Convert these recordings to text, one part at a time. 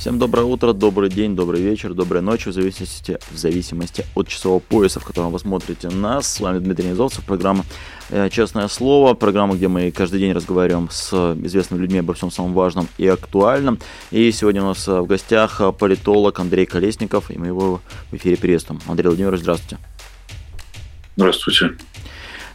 Всем доброе утро, добрый день, добрый вечер, доброй ночи, в зависимости, в зависимости от часового пояса, в котором вы смотрите нас. С вами Дмитрий Низовцев, программа э, «Честное слово», программа, где мы каждый день разговариваем с известными людьми обо всем самом важном и актуальном. И сегодня у нас э, в гостях э, политолог Андрей Колесников, и мы его в эфире приветствуем. Андрей Владимирович, здравствуйте. Здравствуйте.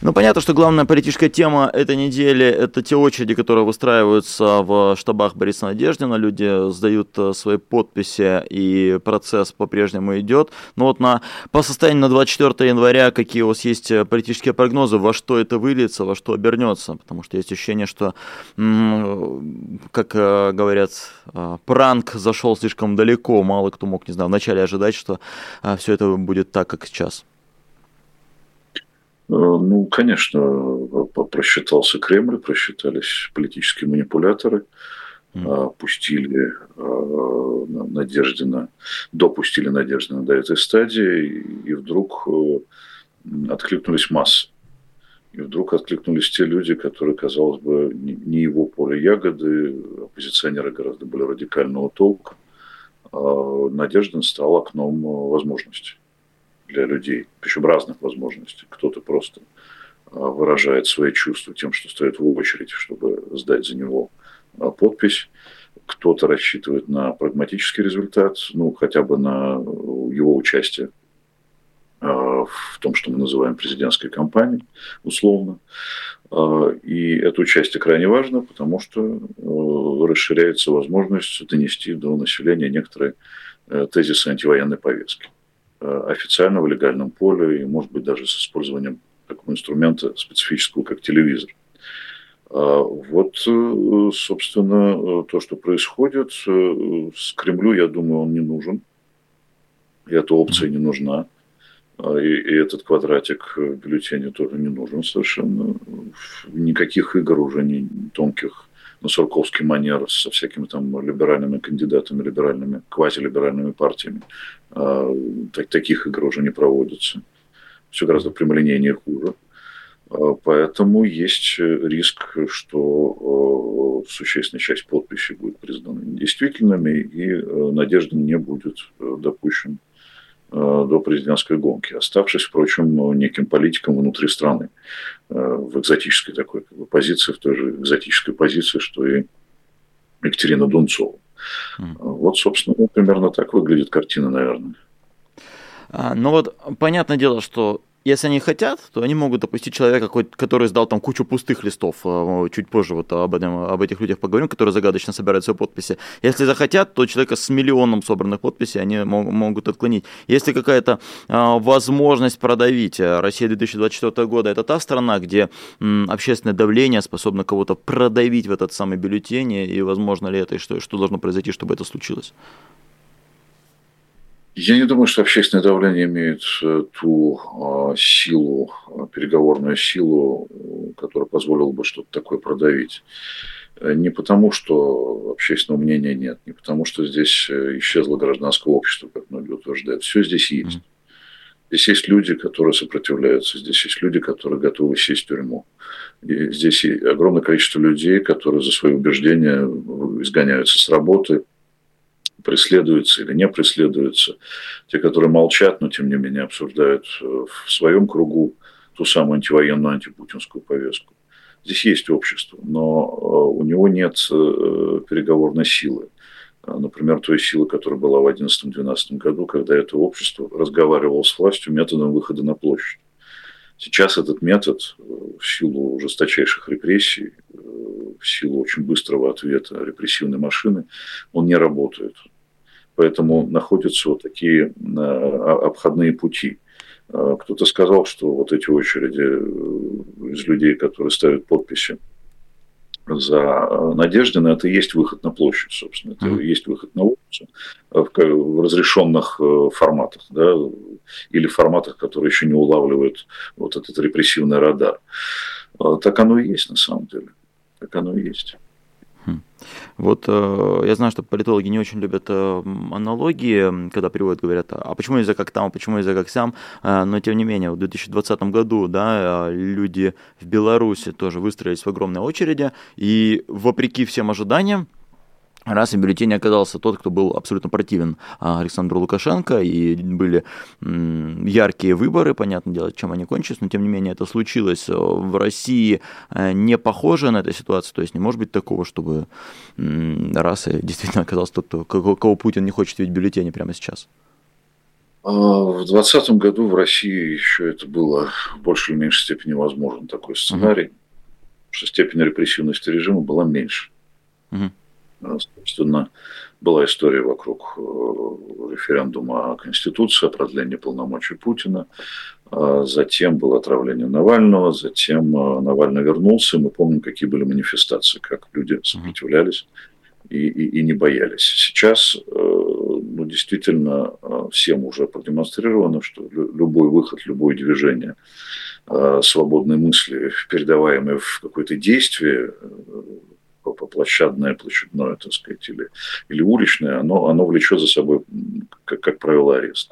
Ну, понятно, что главная политическая тема этой недели – это те очереди, которые выстраиваются в штабах Бориса Надеждина. Люди сдают э, свои подписи, и процесс по-прежнему идет. Но вот на, по состоянию на 24 января какие у вас есть э, политические прогнозы, во что это выльется, во что обернется? Потому что есть ощущение, что, как э, говорят, пранк зашел слишком далеко. Мало кто мог, не знаю, вначале ожидать, что все это будет так, как сейчас. Э, ну, конечно, просчитался Кремль, просчитались политические манипуляторы, mm. пустили э, Надеждина, допустили Надеждина до этой стадии, и вдруг э, откликнулись массы. И вдруг откликнулись те люди, которые, казалось бы, не его поле ягоды, оппозиционеры гораздо более радикального толка. А Надеждин стал окном возможностей для людей, причем разных возможностей. Кто-то просто а, выражает свои чувства тем, что стоит в очередь, чтобы сдать за него а, подпись. Кто-то рассчитывает на прагматический результат, ну, хотя бы на его участие а, в том, что мы называем президентской кампанией, условно. И это участие крайне важно, потому что расширяется возможность донести до населения некоторые э, тезисы антивоенной повестки. Э, официально в легальном поле и, может быть, даже с использованием такого инструмента специфического, как телевизор. А вот, э, собственно, то, что происходит э, с Кремлю, я думаю, он не нужен. И эта опция не нужна. А, и, и этот квадратик в тоже не нужен совершенно. Никаких игр уже не тонких на Сурковский манер со всякими там либеральными кандидатами, либеральными, квазилиберальными партиями. А, так, таких игр уже не проводится. Все гораздо прямолинейнее хуже. А, поэтому есть риск, что а, существенная часть подписей будет признана недействительными, и Надежда не будет допущен Э, до президентской гонки, оставшись, впрочем, неким политиком внутри страны э, в экзотической такой как бы, позиции, в той же экзотической позиции, что и Екатерина Дунцова. Mm. Вот, собственно, примерно так выглядит картина, наверное. А, ну вот, понятное дело, что если они хотят, то они могут допустить человека, который сдал там кучу пустых листов. Э, чуть позже вот об, этом, об этих людях поговорим, которые загадочно собирают свои подписи. Если захотят, то человека с миллионом собранных подписей они могут отклонить. Если какая-то а, возможность продавить, э, Россия 2024 года это та страна, где общественное давление способно кого-то продавить в этот самый бюллетень, и возможно ли это, и что, что должно произойти, чтобы это случилось? Я не думаю, что общественное давление имеет э, ту а, силу, а, переговорную силу, которая позволила бы что-то такое продавить. Э, не потому, что общественного мнения нет, не потому, что здесь э, исчезло гражданское общество, как многие утверждают. Все здесь есть. Здесь есть люди, которые сопротивляются, здесь есть люди, которые готовы сесть в тюрьму. И здесь огромное количество людей, которые за свои убеждения изгоняются с работы, преследуются или не преследуются, те, которые молчат, но тем не менее обсуждают э, в своем кругу ту самую антивоенную, антипутинскую повестку. Здесь есть общество, но э, у него нет э, переговорной силы. Например, той силы, которая была в 2011-2012 году, когда это общество разговаривало с властью методом выхода на площадь. Сейчас этот метод в силу жесточайших репрессий, в силу очень быстрого ответа репрессивной машины, он не работает. Поэтому находятся вот такие а, обходные пути. Кто-то сказал, что вот эти очереди э, из людей, которые ставят подписи за Надеждина, это и есть выход на площадь, собственно. Это mm-hmm. есть выход на улицу в разрешенных э, форматах, да, или форматах, которые еще не улавливают вот этот репрессивный радар. Так оно и есть на самом деле. Так оно и есть. Вот э, я знаю, что политологи не очень любят э, аналогии, когда приводят, говорят, а почему нельзя как там, а почему нельзя как сам, э, но тем не менее, в 2020 году да, люди в Беларуси тоже выстроились в огромной очереди, и вопреки всем ожиданиям, раз и бюллетень оказался тот, кто был абсолютно противен а, Александру Лукашенко, и были яркие выборы, понятное дело, чем они кончились, но тем не менее это случилось в России э, не похоже на эту ситуацию, то есть не может быть такого, чтобы раз и действительно оказался тот, кого Путин не хочет видеть в бюллетене прямо сейчас. А, в 2020 году в России еще это было в большей или меньшей степени возможен такой сценарий, угу. что степень репрессивности режима была меньше. Угу. Собственно, была история вокруг э, референдума о Конституции, о продлении полномочий Путина. А затем было отравление Навального, затем э, Навальный вернулся. Мы помним, какие были манифестации, как люди сопротивлялись и, и, и не боялись. Сейчас э, ну, действительно всем уже продемонстрировано, что любой выход, любое движение свободной мысли, передаваемое в какое-то действие, площадное, площадное, так сказать, или, или уличное, оно, оно влечет за собой, как, как правило, арест.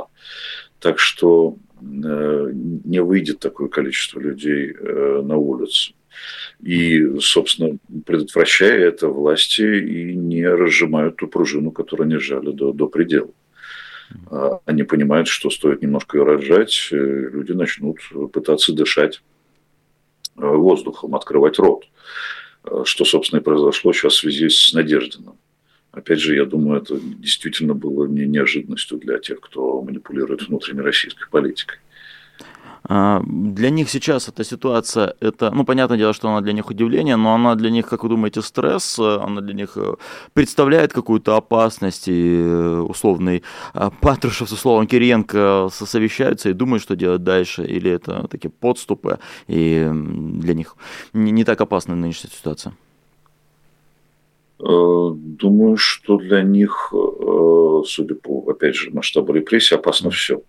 Так что э, не выйдет такое количество людей э, на улицу. И, собственно, предотвращая это, власти и не разжимают ту пружину, которую они сжали до, до предела. А они понимают, что стоит немножко ее разжать, э, люди начнут пытаться дышать воздухом, открывать рот. Э, что, собственно, и произошло сейчас в связи с Надеждиным. Опять же, я думаю, это действительно было не неожиданностью для тех, кто манипулирует внутренней российской политикой. А, для них сейчас эта ситуация, это, ну, понятное дело, что она для них удивление, но она для них, как вы думаете, стресс, она для них э, представляет какую-то опасность, и э, условный Патрушев с условом Кириенко совещаются и думают, что делать дальше, или это такие подступы, и для них не, не так опасна нынешняя ситуация? Э, думаю, что для них, судя по, опять же, масштабу репрессий, опасно все.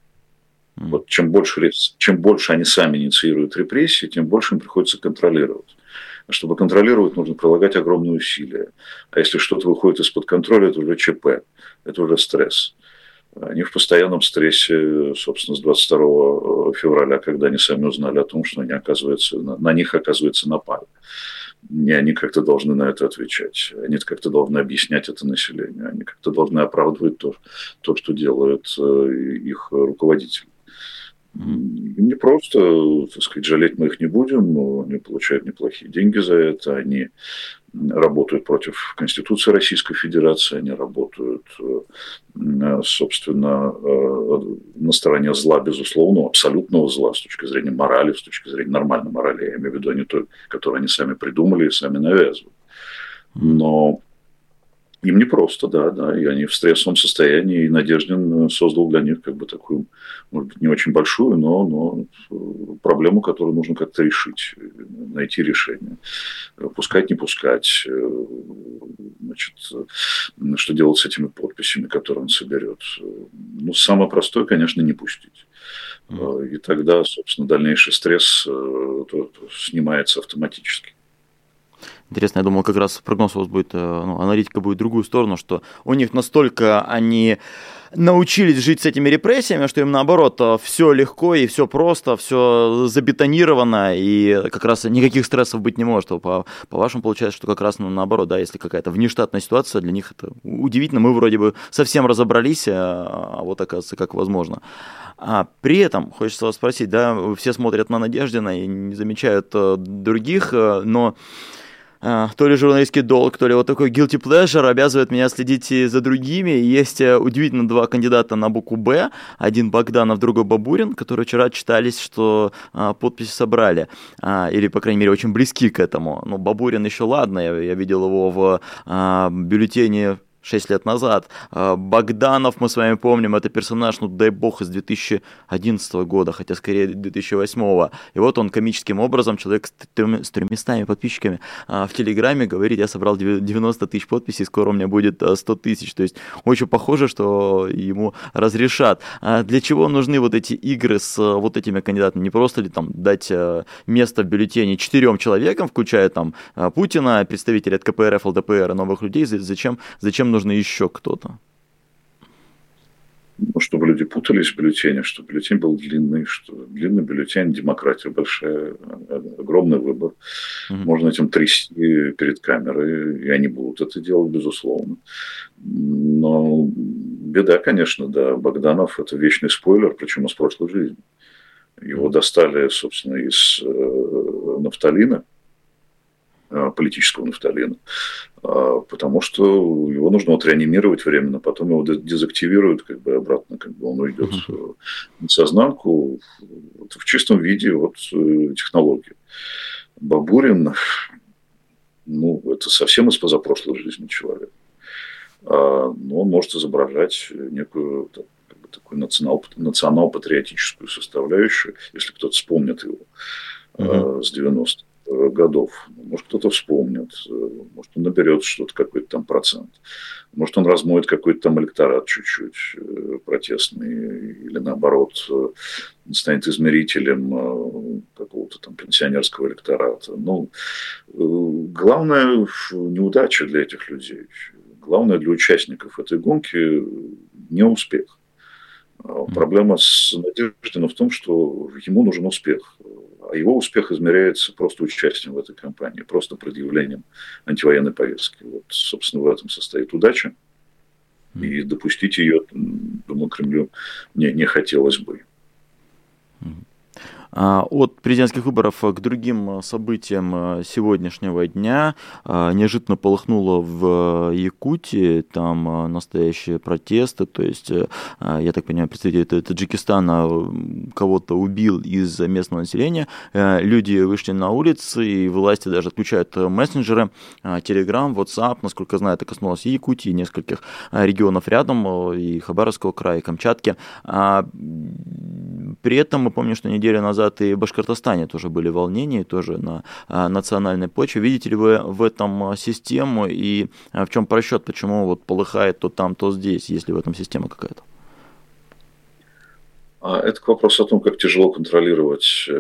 Вот чем больше, чем больше они сами инициируют репрессии, тем больше им приходится контролировать. А чтобы контролировать, нужно прилагать огромные усилия. А если что-то выходит из-под контроля, это уже ЧП, это уже стресс. Они в постоянном стрессе, собственно, с 22 э, февраля, когда они сами узнали о том, что они, оказывается, на, них, оказывается, напали. И они как-то должны на это отвечать. Они как-то должны объяснять это населению. Они как-то должны оправдывать то, то что делают э, их руководители. Не просто, так сказать, жалеть мы их не будем, они получают неплохие деньги за это, они работают против Конституции Российской Федерации, они работают, э, собственно, э, на стороне зла, безусловно, абсолютного зла с точки зрения морали, с точки зрения нормальной морали, я имею в виду не той, которую они сами придумали и сами навязывают. Но им не просто, да, да, и они в стрессовом состоянии, и Надеждин создал для них как бы такую, может быть, не очень большую, но, но проблему, которую нужно как-то решить, найти решение. Пускать, не пускать, значит, что делать с этими подписями, которые он соберет. Ну, самое простое, конечно, не пустить. И тогда, собственно, дальнейший стресс э, снимается автоматически. Интересно, я думал, как раз прогноз у вас будет, э, ну, аналитика будет в другую сторону, что у них настолько они научились жить с этими репрессиями, что им наоборот э, все легко и все просто, все забетонировано, и как раз никаких стрессов быть не может. По, по вашему получается, что как раз ну, наоборот, да, если какая-то внештатная ситуация, для них это удивительно. Мы вроде бы совсем разобрались, а, а вот оказывается, как возможно. А при этом, хочется вас спросить, да, все смотрят на Надеждина и не замечают э, других, но то ли журналистский долг, то ли вот такой guilty pleasure обязывает меня следить за другими. Есть э, удивительно два кандидата на букву «Б». Один Богданов, другой Бабурин, которые вчера читались, что а, подписи собрали. А, или, по крайней мере, очень близки к этому. Ну, Бабурин еще ладно, я, я видел его в а, бюллетене 6 лет назад. А, Богданов, мы с вами помним, это персонаж, ну дай бог, из 2011 года, хотя скорее 2008. И вот он комическим образом, человек с, трем, с 300 подписчиками а, в Телеграме говорит, я собрал 90 тысяч подписей, скоро у меня будет 100 а, тысяч. То есть очень похоже, что ему разрешат. Для чего нужны вот эти игры с вот этими кандидатами? Не просто ли там дать место в бюллетене четырем человекам, включая там Путина, представителей от КПРФ, ЛДПР и новых людей, зачем, зачем нужно еще кто-то? Ну, чтобы люди путались в бюллетене, чтобы бюллетень был длинный, что длинный бюллетень, демократия большая, огромный выбор. Угу. Можно этим трясти перед камерой, и они будут это делать, безусловно. Но беда, конечно, да, Богданов – это вечный спойлер, причем из прошлой жизни. Его достали, собственно, из э, нафталина – политического нафталина, а, потому что его нужно вот реанимировать временно, потом его дезактивируют как бы обратно, как бы он уйдет в сознанку в чистом виде вот э, технологии. Бабурин, ну, это совсем из позапрошлой жизни человек. А, но он может изображать некую как бы, такую национал, национал-патриотическую составляющую, если кто-то вспомнит его uh-huh. с 90-х. Э, годов. Может, кто-то вспомнит, э, может, он наберет что-то, какой-то там процент. Может, он размоет какой-то там электорат чуть-чуть э, протестный или, наоборот, станет измерителем какого-то там пенсионерского электората. Ну, главная неудача для этих людей, главное для участников этой гонки не успех. Проблема с Надеждином в том, что ему нужен успех а его успех измеряется просто участием в этой кампании, просто предъявлением антивоенной повестки. Вот, собственно, в этом состоит удача. И допустить ее, думаю, Кремлю не, не хотелось бы. А, от президентских выборов к другим событиям э, сегодняшнего дня а, неожиданно полыхнуло в Якутии, там э, настоящие протесты, то есть, э, я так понимаю, представитель Таджикистана кого-то убил из местного населения, люди вышли на улицы, и власти даже отключают мессенджеры, Telegram, WhatsApp, насколько знаю, это коснулось и Якутии, и нескольких регионов рядом, и Хабаровского края, и Камчатки. А, при этом мы помним, что неделю назад назад и в Башкортостане тоже были волнения, тоже на а, национальной почве. Видите ли вы в этом а, систему и а, в чем просчет, почему вот полыхает то там, то здесь, если в этом система какая-то? Это вопрос о том, как тяжело контролировать э,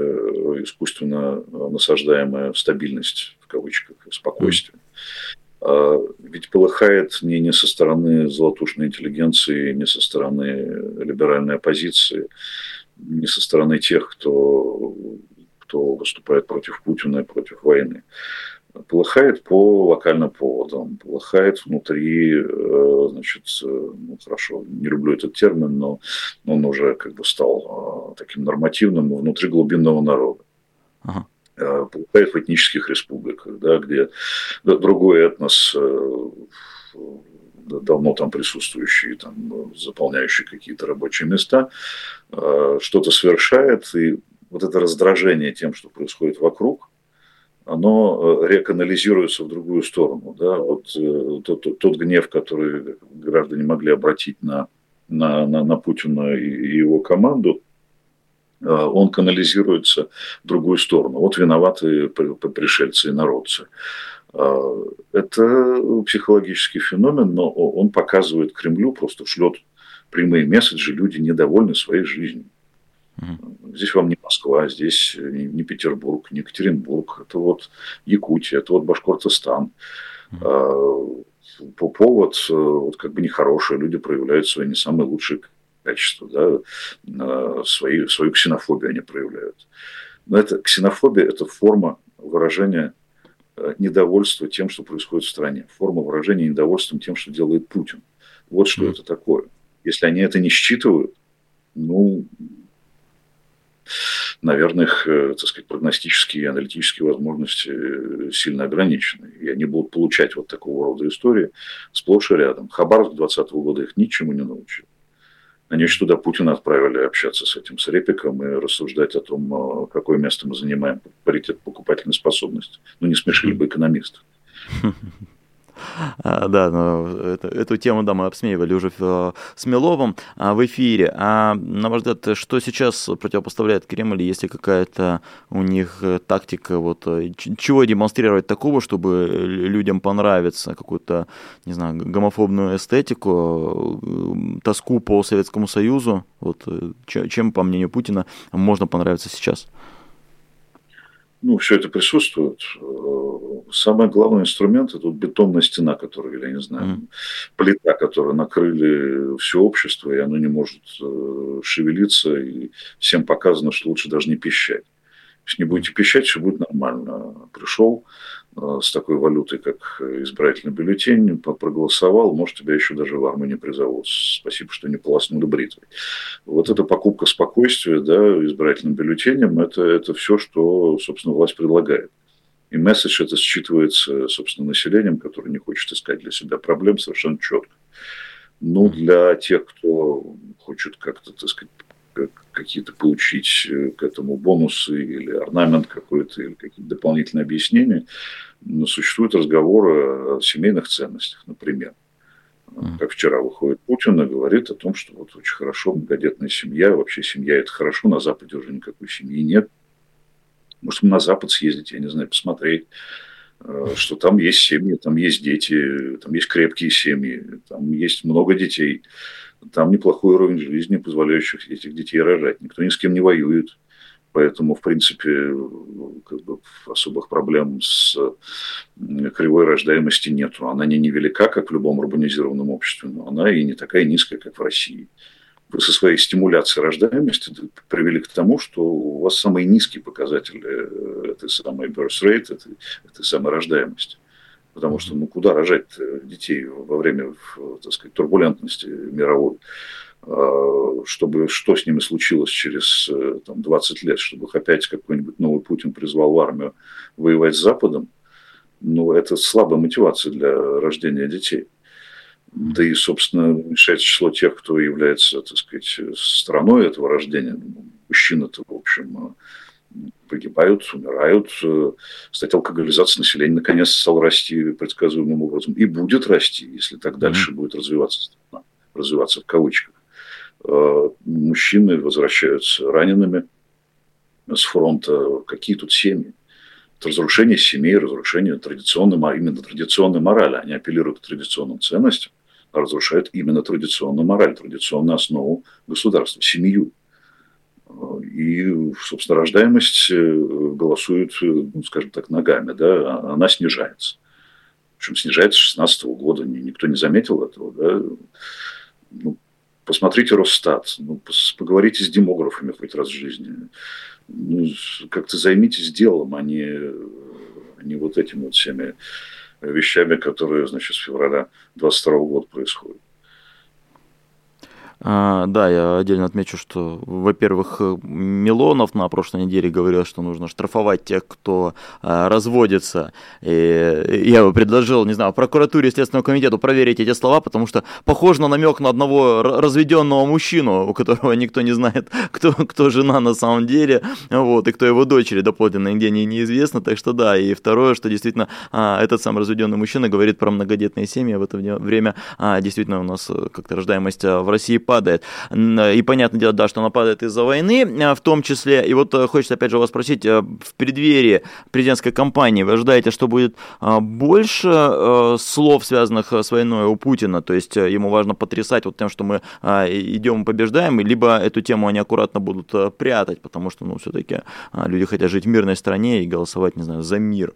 искусственно насаждаемая стабильность, в кавычках, спокойствие. Ведь полыхает не, не со стороны золотушной интеллигенции, не со стороны либеральной оппозиции, не со стороны тех, кто, кто выступает против Путина и против войны. Полыхает по локальным поводам, полыхает внутри, э, значит, э, ну хорошо, не люблю этот термин, но он уже как бы стал э, таким нормативным внутри глубинного народа. Ага полыхает в этнических республиках, да, где другой этнос давно там присутствующие, там, заполняющие какие-то рабочие места, э, что-то совершает, и вот это раздражение тем, что происходит вокруг, оно э, реканализируется в другую сторону. Да? Вот э, тот, тот гнев, который граждане могли обратить на, на, на, на Путина и его команду, он канализируется в другую сторону. Вот виноваты пришельцы и народцы. А, это психологический феномен, но он показывает Кремлю, просто шлет прямые месседжи, люди недовольны своей жизнью. Угу. Здесь вам не Москва, здесь не Петербург, не Екатеринбург, это вот Якутия, это вот Башкортостан. Угу. По повод вот как бы нехорошие, люди проявляют свои не самые лучшие качества, да, свои, свою ксенофобию они проявляют. Но это ксенофобия – это форма выражения Э, недовольство тем, что происходит в стране. Форма выражения недовольством тем, что делает Путин. Вот что mm. это такое. Если они это не считывают, ну, наверное, их, э, так сказать, прогностические и аналитические возможности э, сильно ограничены. И они будут получать вот такого рода истории сплошь и рядом. Хабаровск 2020 года их ничему не научил. Они еще туда Путина отправили общаться с этим, с Репиком и рассуждать о том, э, какое место мы занимаем, паритет покупательной способности. Ну, не смешили бы экономистов. А, да, но эту тему, да, мы обсмеивали уже в, с Миловым а, в эфире. А на ваш взгляд, что сейчас противопоставляет Кремль, если какая-то у них э, тактика, вот э, чего демонстрировать такого, чтобы людям понравиться, какую-то, не знаю, гомофобную эстетику, э, тоску по Советскому Союзу, вот чем, по мнению Путина, можно понравиться сейчас? Ну, все это присутствует. Самый главный инструмент – это вот бетонная стена, которую, я не знаю, mm. плита, которую накрыли все общество, и оно не может э, шевелиться, и всем показано, что лучше даже не пищать. Если не будете пищать, все будет нормально. Пришел, Э, с такой валютой, как избирательный бюллетень, проголосовал, может, тебя еще даже в армию не призовут. Спасибо, что не полоснули бритвой. Вот эта покупка спокойствия да, избирательным бюллетенем, это, это все, что, собственно, власть предлагает. И месседж это считывается, собственно, населением, которое не хочет искать для себя проблем совершенно четко. Ну, для тех, кто хочет как-то, так сказать, какие-то получить э, к этому бонусы или орнамент какой-то, или какие-то дополнительные объяснения, но существуют разговоры о семейных ценностях, например. Как вчера выходит Путин и говорит о том, что вот очень хорошо многодетная семья, вообще семья это хорошо, на Западе уже никакой семьи нет. Может, на Запад съездить, я не знаю, посмотреть, что там есть семьи, там есть дети, там есть крепкие семьи, там есть много детей там неплохой уровень жизни, позволяющий этих детей рожать. Никто ни с кем не воюет. Поэтому, в принципе, как бы особых проблем с кривой рождаемости нету. Она не невелика, как в любом урбанизированном обществе, но она и не такая низкая, как в России. Со своей стимуляцией рождаемости привели к тому, что у вас самые низкие показатели э, этой самой birth rate, этой, этой самой рождаемости. Потому что ну куда рожать детей во время, так сказать, турбулентности мировой? А, чтобы что с ними случилось через э, там, 20 лет, чтобы их опять какой-нибудь новый Путин призвал в армию воевать с Западом, ну, это слабая мотивация для рождения детей. Да и, собственно, уменьшается число тех, кто является, так сказать, стороной этого рождения. Мужчина-то, в общем, погибают, умирают. Кстати, алкоголизация населения наконец стала расти предсказуемым образом. И будет расти, если так дальше mm-hmm. будет развиваться развиваться в кавычках. Э, мужчины возвращаются ранеными с фронта. Какие тут семьи? Это разрушение семей, разрушение традиционной, именно традиционной морали. Они апеллируют к традиционным ценностям, а разрушают именно традиционную мораль, традиционную основу государства, семью. И, собственно, рождаемость э, голосует, э, ну, скажем так, ногами, да, она снижается. Общем, снижается с 2016 года, никто не заметил этого, да. Ну, посмотрите Росстат, ну, поговорите с демографами хоть раз в жизни. Ну, как-то займитесь делом, а не, а не вот этими вот всеми вещами, которые, значит, с февраля 22 года происходят. А, да, я отдельно отмечу, что, во-первых, Милонов на прошлой неделе говорил, что нужно штрафовать тех, кто а, разводится. И я бы предложил, не знаю, прокуратуре Следственному комитету проверить эти слова, потому что похож на намек на одного разведенного мужчину, у которого никто не знает, кто, кто жена на самом деле, вот, и кто его дочери доподлинно нигде не, неизвестно. Так что да, и второе, что действительно а, этот сам разведенный мужчина говорит про многодетные семьи, в это время действительно у нас как-то рождаемость в России падает падает. И понятное дело, да, что она падает из-за войны э, в том числе. И вот э, хочется опять же вас спросить, э, в преддверии президентской кампании вы ожидаете, что будет больше слов, связанных с войной у Путина? То есть ему важно потрясать вот тем, что мы идем и побеждаем, либо эту тему они аккуратно будут прятать, потому что, ну, все-таки люди хотят жить в мирной стране и голосовать, не знаю, за мир.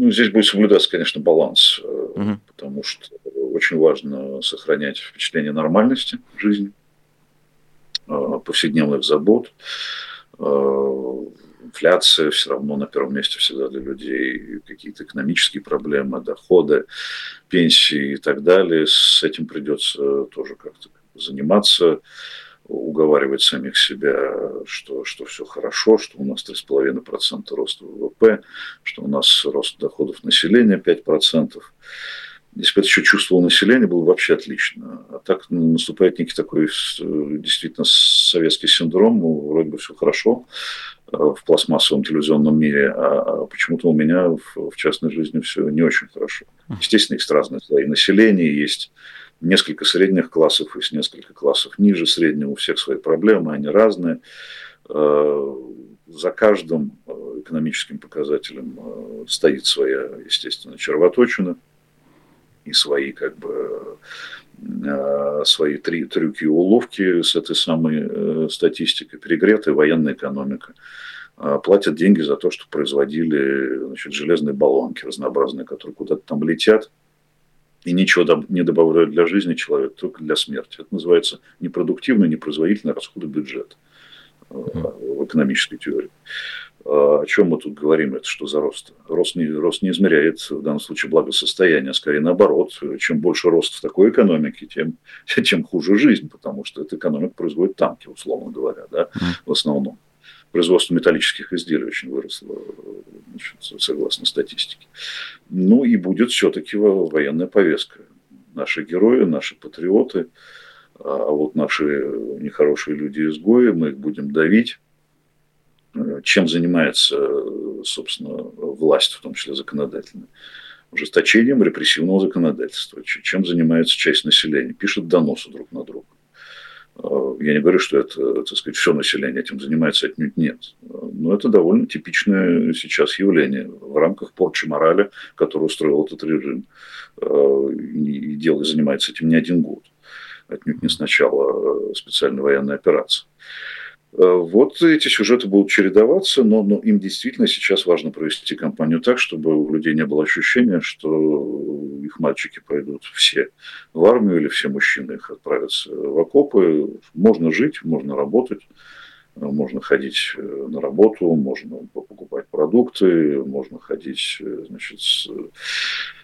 Ну, здесь будет соблюдаться, конечно, баланс, угу. потому что очень важно сохранять впечатление нормальности жизни, э, повседневных забот. Э, инфляция все равно на первом месте всегда для людей, какие-то экономические проблемы, доходы, пенсии и так далее. С этим придется тоже как-то заниматься уговаривать самих себя, что, что все хорошо, что у нас 3,5% роста ВВП, что у нас рост доходов населения 5%. Если бы это еще чувствовало население, было бы вообще отлично. А так наступает некий такой действительно советский синдром, ну, вроде бы все хорошо в пластмассовом телевизионном мире, а, а почему-то у меня в, в частной жизни все не очень хорошо. Естественно, есть разные слои населения, есть несколько средних классов, есть несколько классов ниже среднего, у всех свои проблемы, они разные. За каждым экономическим показателем стоит своя, естественно, червоточина и свои как бы Э, свои три трюки и уловки с этой самой э, статистикой. Перегретая военная экономика. Э, платят деньги за то, что производили значит, железные баллонки разнообразные, которые куда-то там летят, и ничего не добавляют для жизни человека, только для смерти. Это называется непродуктивный, непроизводительный расходы бюджета в экономической теории. А о чем мы тут говорим? Это что за рост? Рост не, рост не измеряет в данном случае благосостояние, а скорее наоборот. Чем больше рост в такой экономике, тем, тем хуже жизнь, потому что эта экономика производит танки, условно говоря, да, в основном. Производство металлических изделий очень выросло, значит, согласно статистике. Ну и будет все-таки военная повестка. Наши герои, наши патриоты, а вот наши нехорошие люди-изгои, мы их будем давить чем занимается, собственно, власть, в том числе законодательная? Ужесточением репрессивного законодательства. Чем занимается часть населения? Пишет доносы друг на друга. А, я не говорю, что это, так сказать, все население этим занимается, отнюдь нет. Но это довольно типичное сейчас явление в рамках порчи морали, которую устроил этот режим. А, и дело занимается этим не один год. Отнюдь не с начала специальной военной операции. Э, вот эти сюжеты будут чередоваться, но, но им действительно сейчас важно провести кампанию так, чтобы у людей не было ощущения, что их мальчики пойдут все в армию или все мужчины их отправятся в окопы. Можно жить, можно работать, э, можно ходить э, на работу, можно покупать продукты, можно ходить, значит,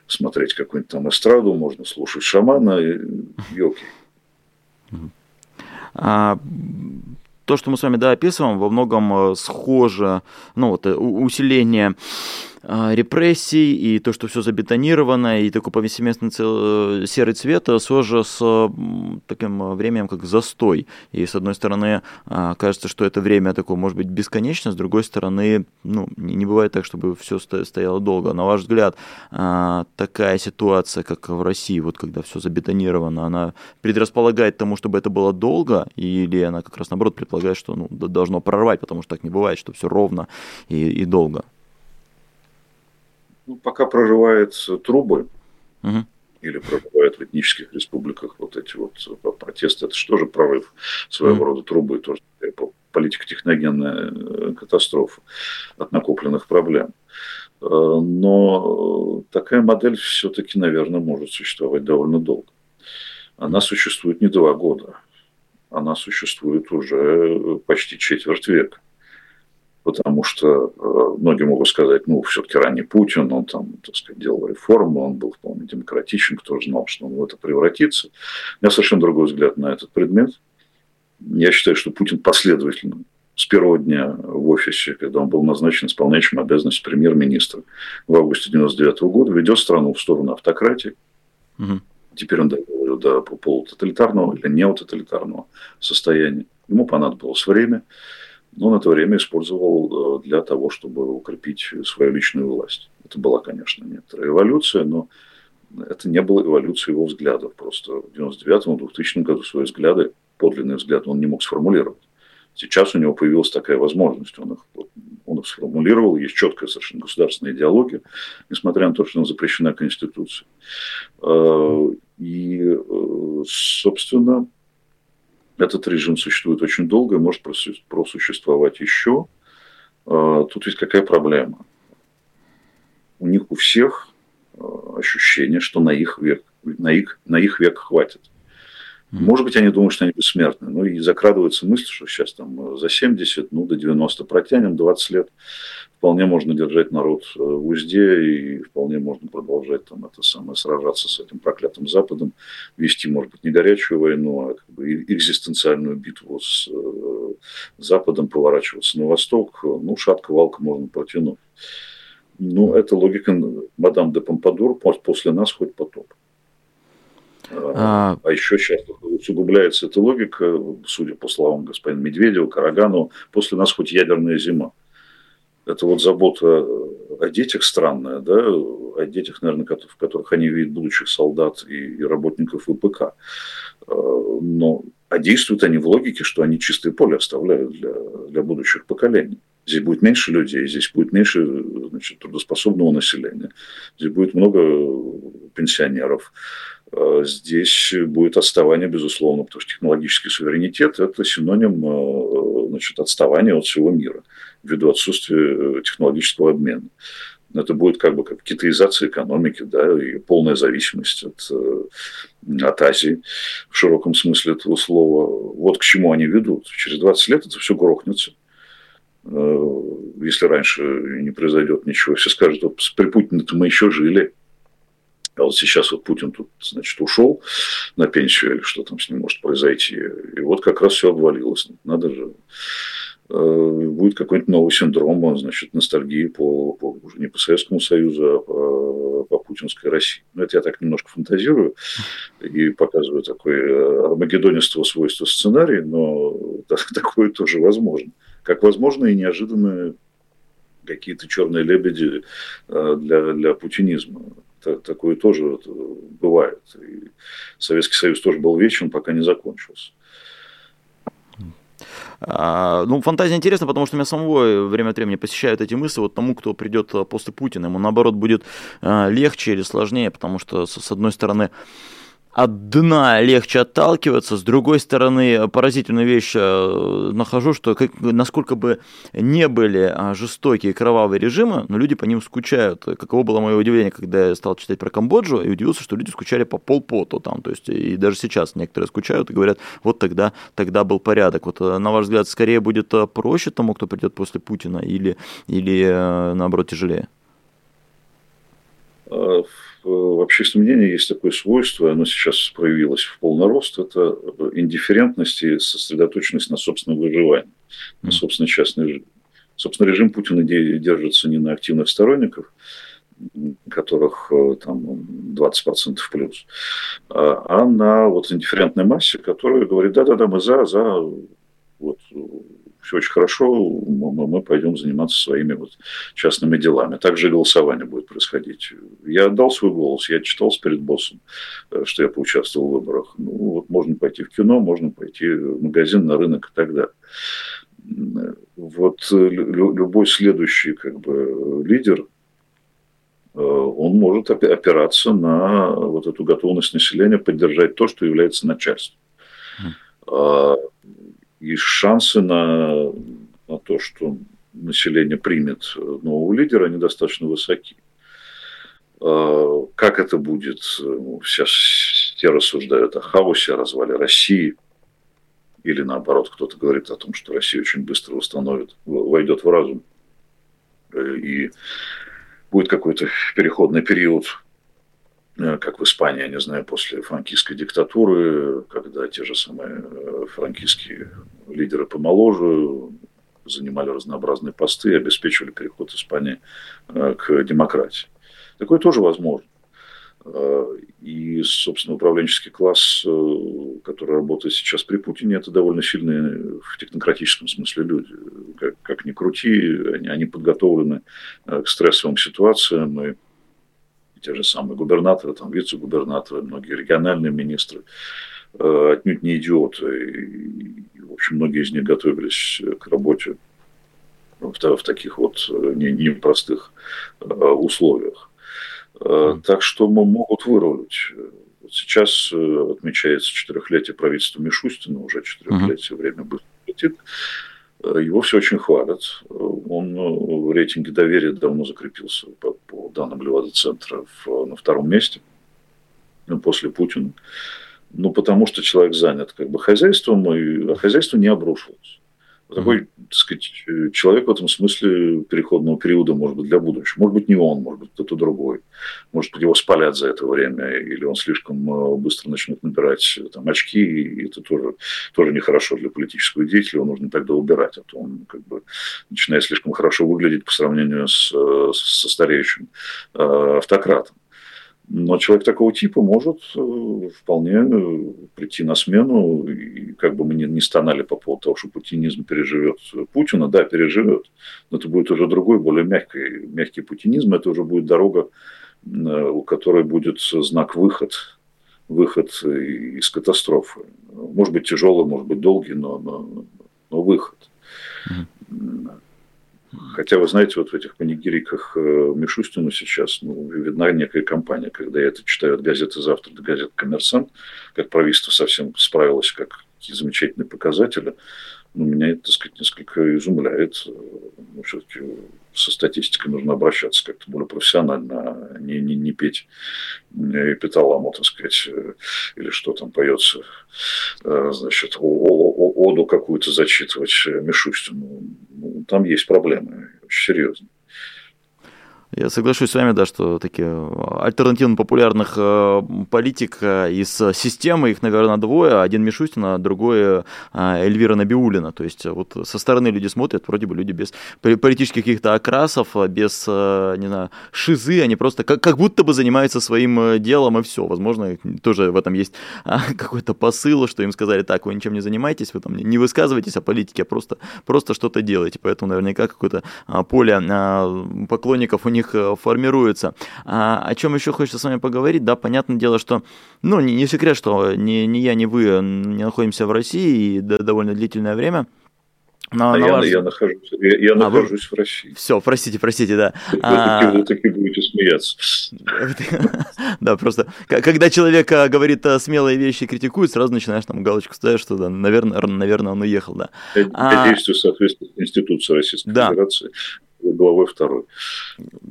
смотреть какую-нибудь там эстраду, можно слушать шамана, и, и окей. А то, что мы с вами да, описываем, во многом э, схоже, ну вот э, усиление репрессий, и то, что все забетонировано, и такой повсеместный цел... Э, серый цвет схоже с таким временем, как застой. И с одной стороны, а, кажется, что это время такое, может быть, бесконечно, с другой стороны, ну, не бывает так, чтобы все стояло долго. На ваш взгляд, а, такая ситуация, как в России, вот когда все забетонировано, она предрасполагает тому, чтобы это было долго, или она как раз наоборот предполагает, что ну, должно прорвать, потому что так не бывает, что все ровно и, и долго? Ну, пока прорывает трубы, угу. или прорывает в этнических республиках вот эти вот э, протесты, это же тоже прорыв своего угу. рода трубы, тоже политико-техногенная э, катастрофа от накопленных проблем. Э, но такая модель все-таки, наверное, может существовать довольно долго. Она существует не два года, она существует уже почти четверть века потому что э, многие могут сказать, ну, все-таки ранний Путин, он там, так сказать, делал реформы, он был вполне демократичен, кто знал, что он в это превратится. У меня совершенно другой взгляд на этот предмет. Я считаю, что Путин последовательно с первого дня в офисе, когда он был назначен исполняющим обязанности премьер-министра в августе 1999 года, ведет страну в сторону автократии. Угу. Теперь он довел до полутоталитарного или неототалитарного состояния. Ему понадобилось время он это время использовал э, для того, чтобы укрепить свою личную власть. Это была, конечно, некоторая эволюция, но это не была эволюция его взглядов. Просто в 99-2000 году свои взгляды, подлинные взгляды, он не мог сформулировать. Сейчас у него появилась такая возможность. Он их, он их сформулировал, есть четкая совершенно государственная идеология, несмотря на то, что она запрещена Конституцией. Э, и, э, собственно, этот режим существует очень долго и может просуществовать еще. А, тут есть какая проблема? У них у всех а, ощущение, что на их век, на их, на их век хватит. Может быть, они думают, что они бессмертны. Ну и закрадывается мысль, что сейчас там за 70, ну до 90 протянем, 20 лет вполне можно держать народ э, в узде и вполне можно продолжать там это самое сражаться с этим проклятым Западом, вести, может быть, не горячую войну, а как бы экзистенциальную битву с э, Западом, поворачиваться на восток. Ну, шатка-валка можно протянуть. Ну, это логика мадам де Помпадур, после нас хоть потоп. А, а еще сейчас усугубляется эта логика, судя по словам господина Медведева, Караганова, после нас хоть ядерная зима. Это вот забота о детях странная, да, о детях, наверное, в которых они видят будущих солдат и, и работников ВПК. А, но а действуют они в логике, что они чистое поле оставляют для, для будущих поколений. Здесь будет меньше людей, здесь будет меньше значит, трудоспособного населения, здесь будет много пенсионеров, здесь будет отставание, безусловно, потому что технологический суверенитет – это синоним а, значит, отставания от всего мира ввиду отсутствия технологического обмена. Это будет как бы как китаизация экономики, да, и полная зависимость от, э, от Азии в широком смысле этого слова. Вот к чему они ведут. Через 20 лет это все грохнется Э, если раньше не произойдет ничего, все скажут, при Путине-то мы еще жили, а вот сейчас вот Путин тут, значит, ушел на пенсию, или что там с ним может произойти, и вот как раз все обвалилось. Надо же э, будет какой-нибудь новый синдром, значит, ностальгии по, по уже не по Советскому Союзу, а по, по путинской России. Ну, это я так немножко фантазирую и показываю такой э, армагеддонистого свойства сценарий, но такое тоже возможно как возможно и неожиданные какие-то черные лебеди э, для, для путинизма. Такое тоже бывает. И Советский Союз тоже был вечен, пока не закончился. А, ну, фантазия интересна, потому что меня самого время от времени посещают эти мысли. Вот тому, кто придет э, после Путина, ему наоборот будет э, легче или сложнее, потому что, с одной стороны, от дна легче отталкиваться. С другой стороны, поразительную вещь э, нахожу, что как, насколько бы не были а, жестокие кровавые режимы, но люди по ним скучают. Каково было мое удивление, когда я стал читать про Камбоджу, и удивился, что люди скучали по полпоту там. То есть, и даже сейчас некоторые скучают и говорят, вот тогда, тогда был порядок. Вот, э, на ваш взгляд, скорее будет э, проще тому, кто придет после Путина, или, или наоборот, тяжелее? В общественном мнении есть такое свойство, оно сейчас проявилось в полный рост, это индифферентность и сосредоточенность на собственном выживании, на собственной частной жизни. Собственно, режим Путина держится не на активных сторонников, которых э, там 20% плюс, а, а на вот индифферентной массе, которая говорит, да-да-да, мы за, за, вот очень хорошо, мы, мы пойдем заниматься своими вот частными делами. Также голосование будет происходить. Я отдал свой голос, я читался перед боссом, э, что я поучаствовал в выборах. Ну, вот можно пойти в кино, можно пойти в магазин, на рынок и так далее. Вот э, любой следующий как бы лидер, э, он может опираться на вот эту готовность населения поддержать то, что является начальством. И шансы на, на то, что население примет нового лидера, они достаточно высоки. А, как это будет? Ну, сейчас все рассуждают о хаосе, о развале России. Или наоборот, кто-то говорит о том, что Россия очень быстро восстановит, войдет в разум. И будет какой-то переходный период Э, как в Испании, я не знаю, после франкистской диктатуры, когда те же самые э, франкистские лидеры помоложе занимали разнообразные посты и обеспечивали переход Испании э, к демократии. Такое тоже возможно. И, собственно, управленческий класс, который работает сейчас при Путине, это довольно сильные в технократическом смысле люди. Как, как ни крути, они, они подготовлены к стрессовым ситуациям и те же самые губернаторы, там, вице-губернаторы, многие региональные министры, э, отнюдь не идиоты. И, в общем, многие из них готовились к работе в, в таких вот э, непростых не э, условиях. Так что мы могут вырулить. Вот сейчас отмечается четырехлетие правительства Мишустина, уже четырехлетие, время быстро летит. Его все очень хвалят. Он в рейтинге доверия давно закрепился по, по данным Левада-центра на втором месте ну, после Путина. Ну, потому что человек занят как бы хозяйством, и а хозяйство не обрушилось. Такой, так сказать, человек в этом смысле переходного периода, может быть, для будущего. Может быть, не он, может быть, кто-то другой. Может быть, его спалят за это время, или он слишком э, быстро начнет набирать э, там, очки, и это тоже, тоже нехорошо для политического деятеля, его нужно тогда убирать, а то он как бы начинает слишком хорошо выглядеть по сравнению с, э, со стареющим автократом. Но человек такого типа может э, вполне э, прийти на смену, и как бы мы ни, ни стонали по поводу того, что путинизм переживет Путина, да, переживет, но это будет уже другой, более мягкий, мягкий путинизм, это уже будет дорога, у которой будет знак выход, выход из катастрофы. Может быть тяжелый, может быть долгий, но, но, но выход. Mm-hmm. Хотя, вы знаете, вот в этих панигириках э, Мишустину сейчас ну, видна некая компания. Когда я это читаю от газеты «Завтра» до газеты «Коммерсант», как правительство совсем справилось, как какие замечательные показатели, ну, меня это, так сказать, несколько изумляет. Ну, все-таки со статистикой нужно обращаться как-то более профессионально, а не, не, не петь эпиталаму, так сказать, или что там поется, э, значит, оду какую-то зачитывать Мишустину. Ну, там есть проблемы очень серьезные. Я соглашусь с вами, да, что такие альтернативно популярных э, политик из системы, их, наверное, двое. Один Мишустин, а другой э, Эльвира Набиулина. То есть вот со стороны люди смотрят, вроде бы люди без политических каких-то окрасов, без, э, не знаю, шизы, они просто как, как будто бы занимаются своим делом и все. Возможно, тоже в этом есть а, какой-то посыл, что им сказали, так, вы ничем не занимаетесь, вы там не высказываетесь о политике, а просто, просто что-то делаете. Поэтому наверняка какое-то а, поле а, поклонников у них них э, формируется. А, о чем еще хочется с вами поговорить, да, понятное дело, что, ну, не, не секрет, что ни, ни я, ни вы не находимся в России и довольно длительное время. Но, а я, ваш... я нахожусь, я, я а, нахожусь вы... в России. Все, простите, простите, да. Вы, а... вы таки будете смеяться. Да, просто когда человек а, говорит а, смелые вещи и критикует, сразу начинаешь там галочку ставить, что да, наверное, наверное, он уехал, да. Я действую в соответствии с Конституцией Российской Федерации главой второй.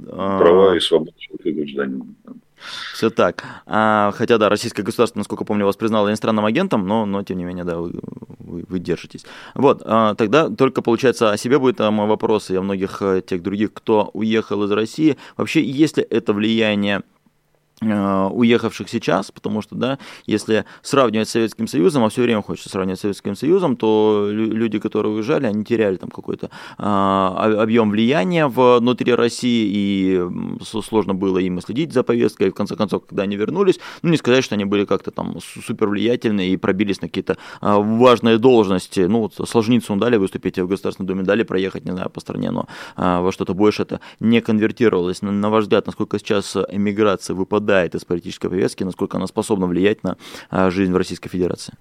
А... Права и свободы гражданина. Все так. А, хотя, да, российское государство, насколько помню, вас признало иностранным агентом, но, но тем не менее, да, вы, вы, вы держитесь. Вот, а, тогда только, получается, о себе будет мой вопрос, и о многих а, тех других, кто уехал из России. Вообще, есть ли это влияние Э, уехавших сейчас, потому что, да, если сравнивать с Советским Союзом, а все время хочется сравнивать с Советским Союзом, то люди, которые уезжали, они теряли там какой-то а, объем влияния внутри России, и сложно было им следить за повесткой, и в конце концов, когда они вернулись, ну, не сказать, что они были как-то там супер влиятельные и пробились на какие-то а, важные должности, ну, вот Солженицыну дали выступить в Государственном Думе, дали проехать, не знаю, по стране, но а, во что-то больше это не конвертировалось. На, на ваш взгляд, насколько сейчас эмиграция выпадает выпадает из политической повестки, насколько она способна влиять на а, жизнь в Российской Федерации?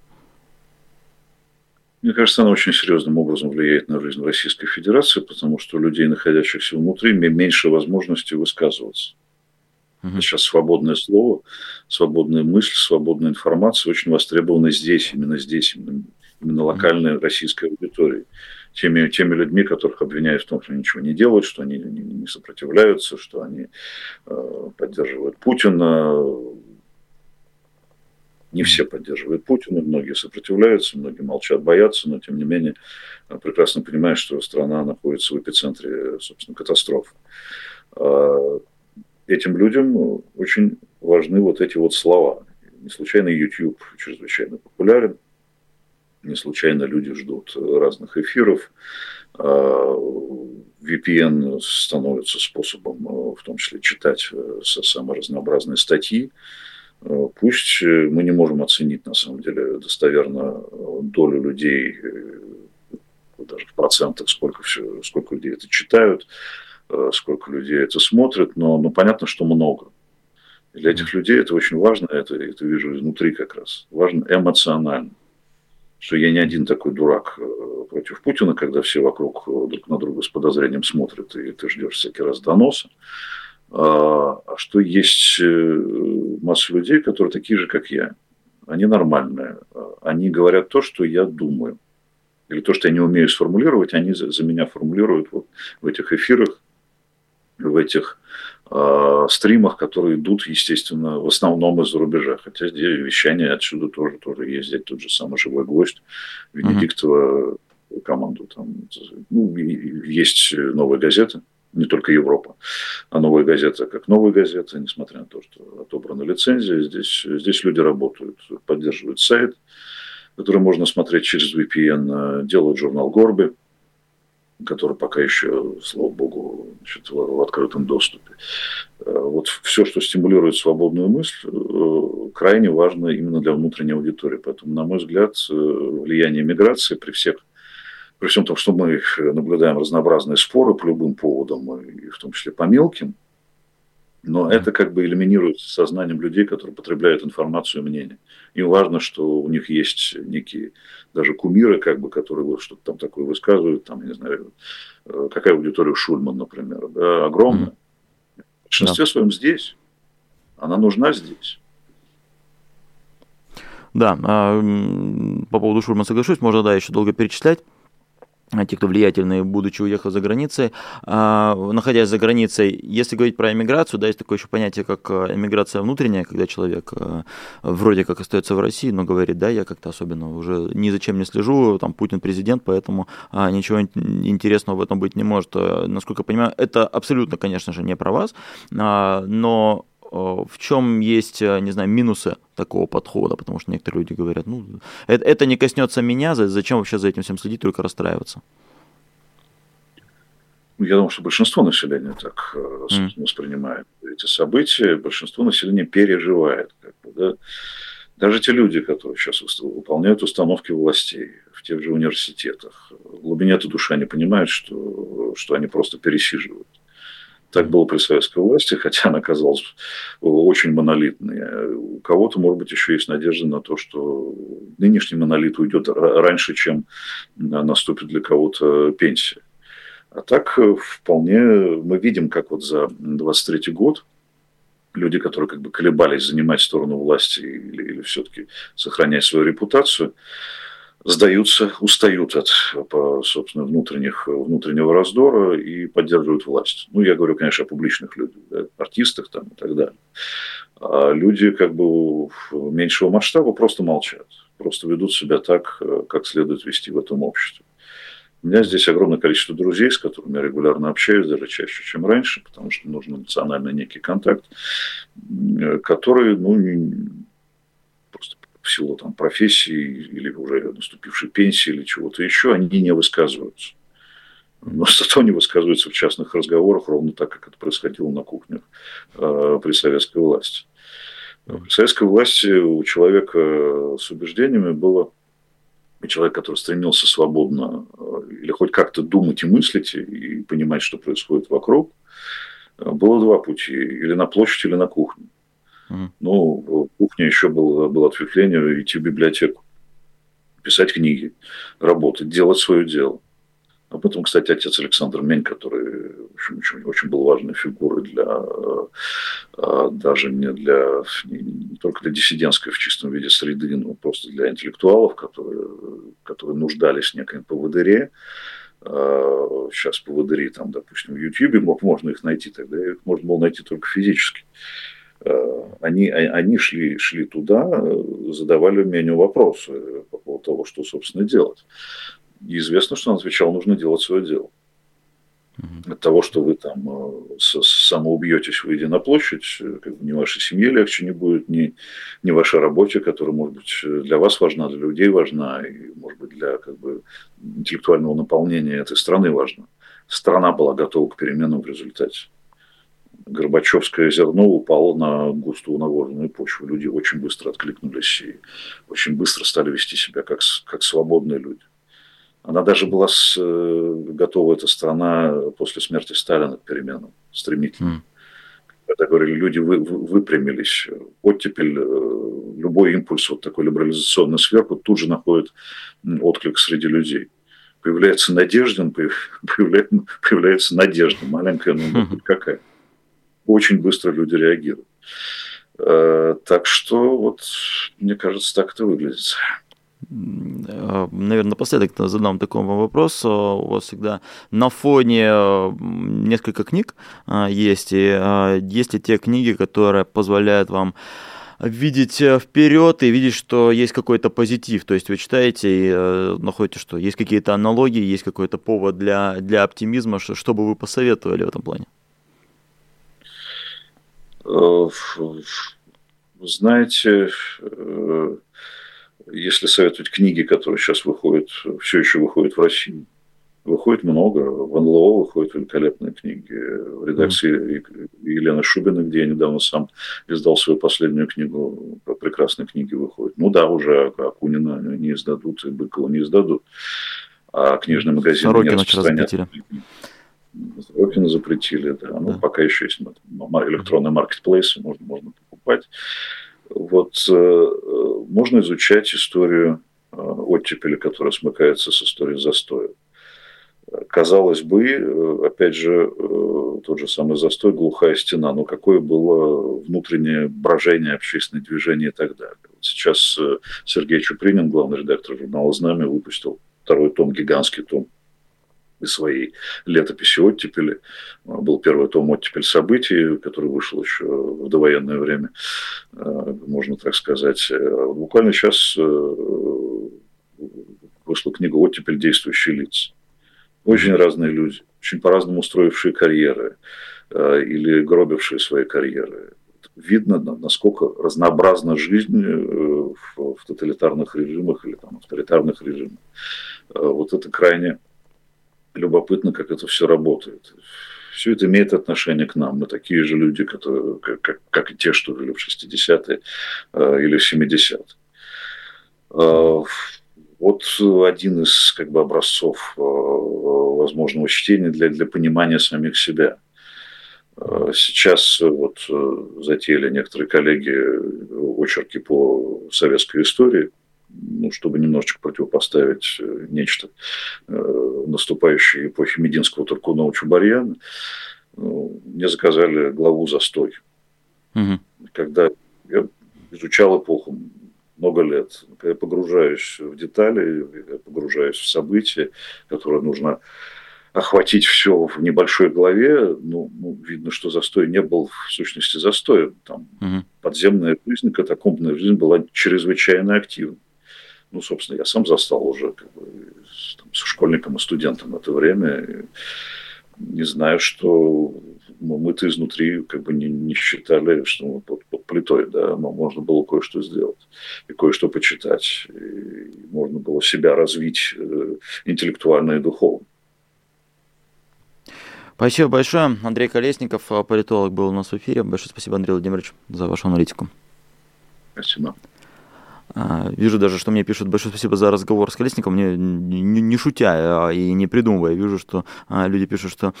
Мне кажется, она очень серьезным образом влияет на жизнь Российской Федерации, потому что у людей, находящихся внутри, меньше возможности высказываться. Угу. Сейчас свободное слово, свободная мысль, свободная информация очень востребованы здесь, именно здесь, именно, именно локальной российской аудитории теми, теми людьми, которых обвиняют в том, что они ничего не делают, что они не, не сопротивляются, что они э, поддерживают Путина. Не все поддерживают Путина, многие сопротивляются, многие молчат, боятся, но тем не менее э, прекрасно понимают, что страна находится в эпицентре, собственно, катастроф. А этим людям очень важны вот эти вот слова. Не случайно YouTube чрезвычайно популярен. Не случайно люди ждут разных эфиров. А, VPN становится способом, э, в том числе, читать э, самые разнообразные статьи. Э, пусть мы не можем оценить, на самом деле, достоверно долю людей, даже в процентах, сколько, все, сколько людей это читают, сколько людей это смотрят, но, но понятно, что много. Для этих людей это очень важно, это, это вижу изнутри как раз, важно эмоционально что я не один такой дурак э, против Путина, когда все вокруг э, друг на друга с подозрением смотрят, и ты ждешь всякий раз доноса. А, а что есть э, масса людей, которые такие же, как я. Они нормальные. Они говорят то, что я думаю. Или то, что я не умею сформулировать, они за меня формулируют вот в этих эфирах, в этих э, стримах, которые идут, естественно, в основном из-за рубежа. Хотя здесь вещание отсюда тоже, тоже есть. Здесь тот же самый живой гость Венедиктова, mm-hmm. команду там. Ну, есть новая газета, не только Европа, а новая газета как новая газета, несмотря на то, что отобрана лицензия. Здесь, здесь люди работают, поддерживают сайт, который можно смотреть через VPN, делают журнал Горби, который пока еще, слава богу, значит, в, открытом доступе. Э, вот все, что стимулирует свободную мысль, э, крайне важно именно для внутренней аудитории. Поэтому, на мой взгляд, э, влияние миграции при всех при всем том, что мы наблюдаем разнообразные споры по любым поводам, и в том числе по мелким, но это как бы элиминируется сознанием людей, которые потребляют информацию и мнение. Им важно, что у них есть некие даже кумиры, как бы, которые вот что-то там такое высказывают, там, я не знаю, э, какая аудитория у Шульман, например, да, огромная. В большинстве да. своем здесь. Она нужна здесь. Да, а, по поводу Шульмана соглашусь, можно, да, еще долго перечислять те, кто влиятельные, будучи уехав за границей, а, находясь за границей, если говорить про эмиграцию, да, есть такое еще понятие, как э, эмиграция внутренняя, когда человек вроде как остается в России, но говорит, да, я как-то особенно уже ни зачем не слежу, там Путин президент, поэтому а, ничего интересного в этом быть не может. Э, насколько я понимаю, это абсолютно, конечно же, не про вас, а, но в чем есть, э, не знаю, минусы такого подхода, потому что некоторые люди говорят, ну, это, это не коснется меня, зачем вообще за этим всем следить, только расстраиваться? Я думаю, что большинство населения так mm. воспринимает эти события, большинство населения переживает. Как бы, да? Даже те люди, которые сейчас выполняют установки властей в тех же университетах, в глубине этой души они понимают, что, что они просто пересиживают. Так было при советской власти, хотя она казалась очень монолитной. У кого-то, может быть, еще есть надежда на то, что нынешний монолит уйдет раньше, чем наступит для кого-то пенсия. А так э, вполне мы видим, как вот за 23 год люди, которые как бы колебались занимать сторону власти или, или все-таки сохранять свою репутацию, сдаются, устают от, собственно, внутренних, внутреннего раздора и поддерживают власть. Ну, я говорю, конечно, о публичных людях, да, артистах там и так далее. А люди как бы меньшего масштаба просто молчат, просто ведут себя так, как следует вести в этом обществе. У меня здесь огромное количество друзей, с которыми я регулярно общаюсь, даже чаще, чем раньше, потому что нужен эмоциональный некий контакт, который, ну, в силу там, профессии или уже наступившей пенсии или чего-то еще, они не высказываются. Но зато они высказываются в частных разговорах ровно так, как это происходило на кухнях э, при советской власти. При советской власти у человека с убеждениями было человек, который стремился свободно э, или хоть как-то думать и мыслить и понимать, что происходит вокруг, э, было два пути. Или на площадь, или на кухню. Ну, кухня еще было, было ответвление идти в библиотеку, писать книги, работать, делать свое дело. А потом, кстати, отец Александр Мень, который в общем, очень, очень был важной фигурой для, а, даже не для не, только для диссидентской в чистом виде среды, но просто для интеллектуалов, которые, которые нуждались в неком поводыре. Сейчас а, поводыри, там, допустим, в Ютьюбе можно их найти, тогда их можно было найти только физически. Э, они, а, они шли, шли туда, задавали меню вопросы по поводу того, что, собственно, делать. И известно, что он отвечал, нужно делать свое дело. От того, что вы там э, самоубьетесь, выйдя на площадь, э, как бы ни вашей семье легче не будет, ни, ни вашей работе, которая, может быть, для вас важна, для людей важна, и, может быть, для как бы, интеллектуального наполнения этой страны важна. Страна была готова к переменам в результате. Горбачевское зерно упало на густую нагорную почву. Люди очень быстро откликнулись и очень быстро стали вести себя как, как свободные люди. Она даже была с, э, готова, эта страна, после смерти Сталина к переменам стремительно. Mm. Когда говорили, люди вы, вы, выпрямились. Оттепель, э, любой импульс вот такой либерализационный сверху тут же находит отклик среди людей появляется надежда, появляется, появляется надежда, маленькая, но ну, какая очень быстро люди реагируют. Э, так что вот, мне кажется, так это выглядит. Э, Наверное, напоследок задам такой вам вопрос. Э, у вас всегда на фоне несколько книг есть, и есть ли те книги, которые позволяют вам видеть вперед и видеть, что есть какой-то позитив. То есть вы читаете и находите, что есть какие-то аналогии, есть какой-то повод для, для оптимизма. Что, что бы вы посоветовали в этом плане? Знаете, э, если советовать книги, которые сейчас выходят, все еще выходят в России, Выходит много. В НЛО выходят великолепные книги. В редакции. Елены Шубиной, где я недавно сам издал свою последнюю книгу, прекрасные книги выходят. Ну да, уже Акунина не издадут, и Быкова не издадут. А книжный магазин Сорокина не вчера Сорокина запретили, да. Ну, да. пока еще есть электронные маркетплейсы, можно, можно покупать. Вот э, э, можно изучать историю э, оттепели, которая смыкается с историей застоя. Казалось бы, опять же, тот же самый застой, глухая стена, но какое было внутреннее брожение, общественное движение и так далее. сейчас э, Сергей Чупринин, главный редактор журнала «Знамя», выпустил второй том, гигантский том из своей летописи оттепели. Был первый том «Оттепель событий», который вышел еще в довоенное время, можно так сказать. Буквально сейчас вышла книга «Оттепель. Действующие лица» очень разные люди, очень по-разному устроившие карьеры э, или гробившие свои карьеры. Видно, насколько разнообразна жизнь э, в, тоталитарных режимах или там, авторитарных режимах. Э, вот это крайне любопытно, как это все работает. Все это имеет отношение к нам. Мы такие же люди, которые, как, как и те, что жили в 60-е или в 70-е. Вот один из как бы, образцов возможного чтения для, для понимания самих себя. Э, сейчас вот э, затеяли некоторые коллеги очерки по советской истории, ну, чтобы немножечко противопоставить э, нечто наступающей эпохи Мединского, Туркунова, Чубарьяна. Ну, мне заказали главу «Застой». Угу. Когда я изучал эпоху много лет, когда я погружаюсь в детали, я погружаюсь в события, которые нужно охватить все в небольшой главе, ну, ну видно, что застой не был в сущности застоем. Там угу. подземная жизнь, катакомбная жизнь была чрезвычайно активна. Ну, собственно, я сам застал уже как бы, с, там, с школьником и студентом это время. И не знаю, что мы-то изнутри как бы не, не считали, что мы под, под плитой, да, но можно было кое-что сделать и кое-что почитать. И можно было себя развить э, интеллектуально и духовно. Спасибо большое. Андрей Колесников, политолог, был у нас в эфире. Большое спасибо, Андрей Владимирович, за вашу аналитику. Спасибо. А, вижу даже, что мне пишут большое спасибо за разговор с Колесником, не, не, не шутя а, и не придумывая. Вижу, что а, люди пишут, что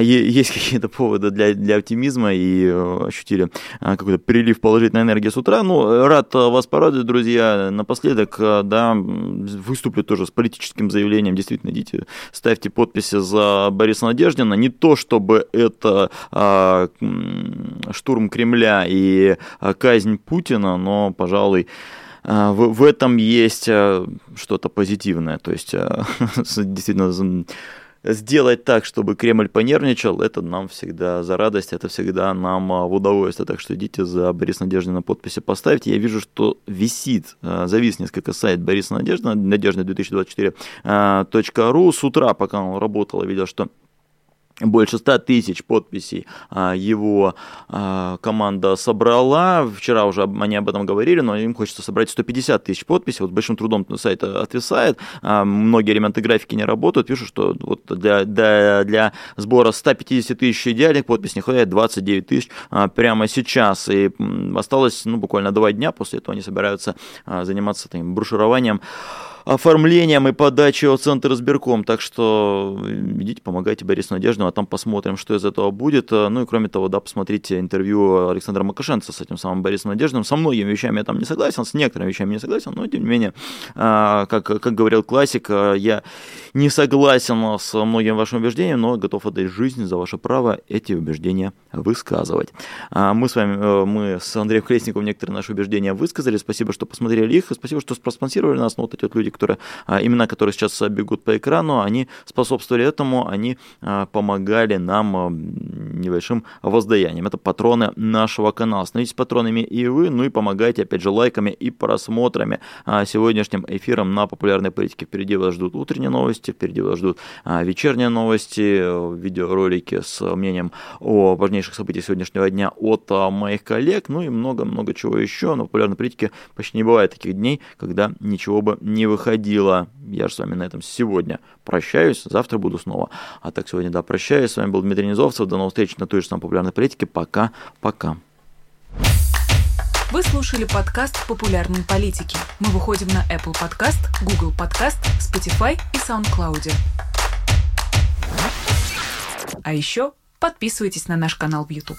есть какие-то поводы для, для оптимизма и э, ощутили какой-то прилив положительной энергии с утра. Ну, рад вас порадовать, друзья. Напоследок, да, выступлю тоже с политическим заявлением. Действительно, идите, ставьте подписи за Бориса Надеждина. Не то, чтобы это штурм Кремля и казнь Путина, но, пожалуй, в, в этом есть а, что-то позитивное. То есть а, действительно сделать так, чтобы Кремль понервничал, это нам всегда за радость, это всегда нам в удовольствие. Так что идите за Борис Надеждина подписи поставьте. Я вижу, что висит, завис несколько сайт Бориса Надеждина, надежда2024.ру. С утра, пока он работал, я видел, что больше 100 тысяч подписей а, его а, команда собрала. Вчера уже они об этом говорили, но им хочется собрать 150 тысяч подписей. Вот большим трудом сайт отвисает. А, многие элементы графики не работают. Пишут, что вот для, для, для сбора 150 тысяч идеальных подписей не хватает 29 тысяч прямо сейчас. И осталось ну, буквально два дня. После этого они собираются заниматься таким брошюрованием оформлением и подачей от Центра избирком. Так что идите, помогайте Борису Надеждину, а там посмотрим, что из этого будет. Ну и кроме того, да, посмотрите интервью Александра Макашенца с этим самым Борисом Надеждиным. Со многими вещами я там не согласен, с некоторыми вещами не согласен, но тем не менее, а, как, как говорил классик, а, я не согласен с многими вашими убеждениями, но готов отдать жизнь за ваше право эти убеждения высказывать. Мы с вами, э, мы с Андреем Колесниковым некоторые наши убеждения высказали. Спасибо, что посмотрели их, и спасибо, что проспонсировали нас. Ну, вот эти вот люди, которые, а, имена, которые сейчас бегут по экрану, они способствовали этому, они а, помогали нам а, небольшим воздаянием. Это патроны нашего канала. Становитесь патронами и вы, ну и помогайте, опять же, лайками и просмотрами сегодняшним эфиром на популярной политике. Впереди вас ждут утренние новости, впереди вас ждут вечерние новости, видеоролики с мнением о важнейших событиях сегодняшнего дня от моих коллег, ну и много-много чего еще. На популярной политике почти не бывает таких дней, когда ничего бы не выходило выходило. Я же с вами на этом сегодня прощаюсь, завтра буду снова. А так сегодня, да, прощаюсь. С вами был Дмитрий Низовцев. До новых встреч на той же самой популярной политике. Пока-пока. Вы слушали подкаст «Популярные политики». Мы выходим на Apple Podcast, Google Podcast, Spotify и SoundCloud. А еще подписывайтесь на наш канал в YouTube.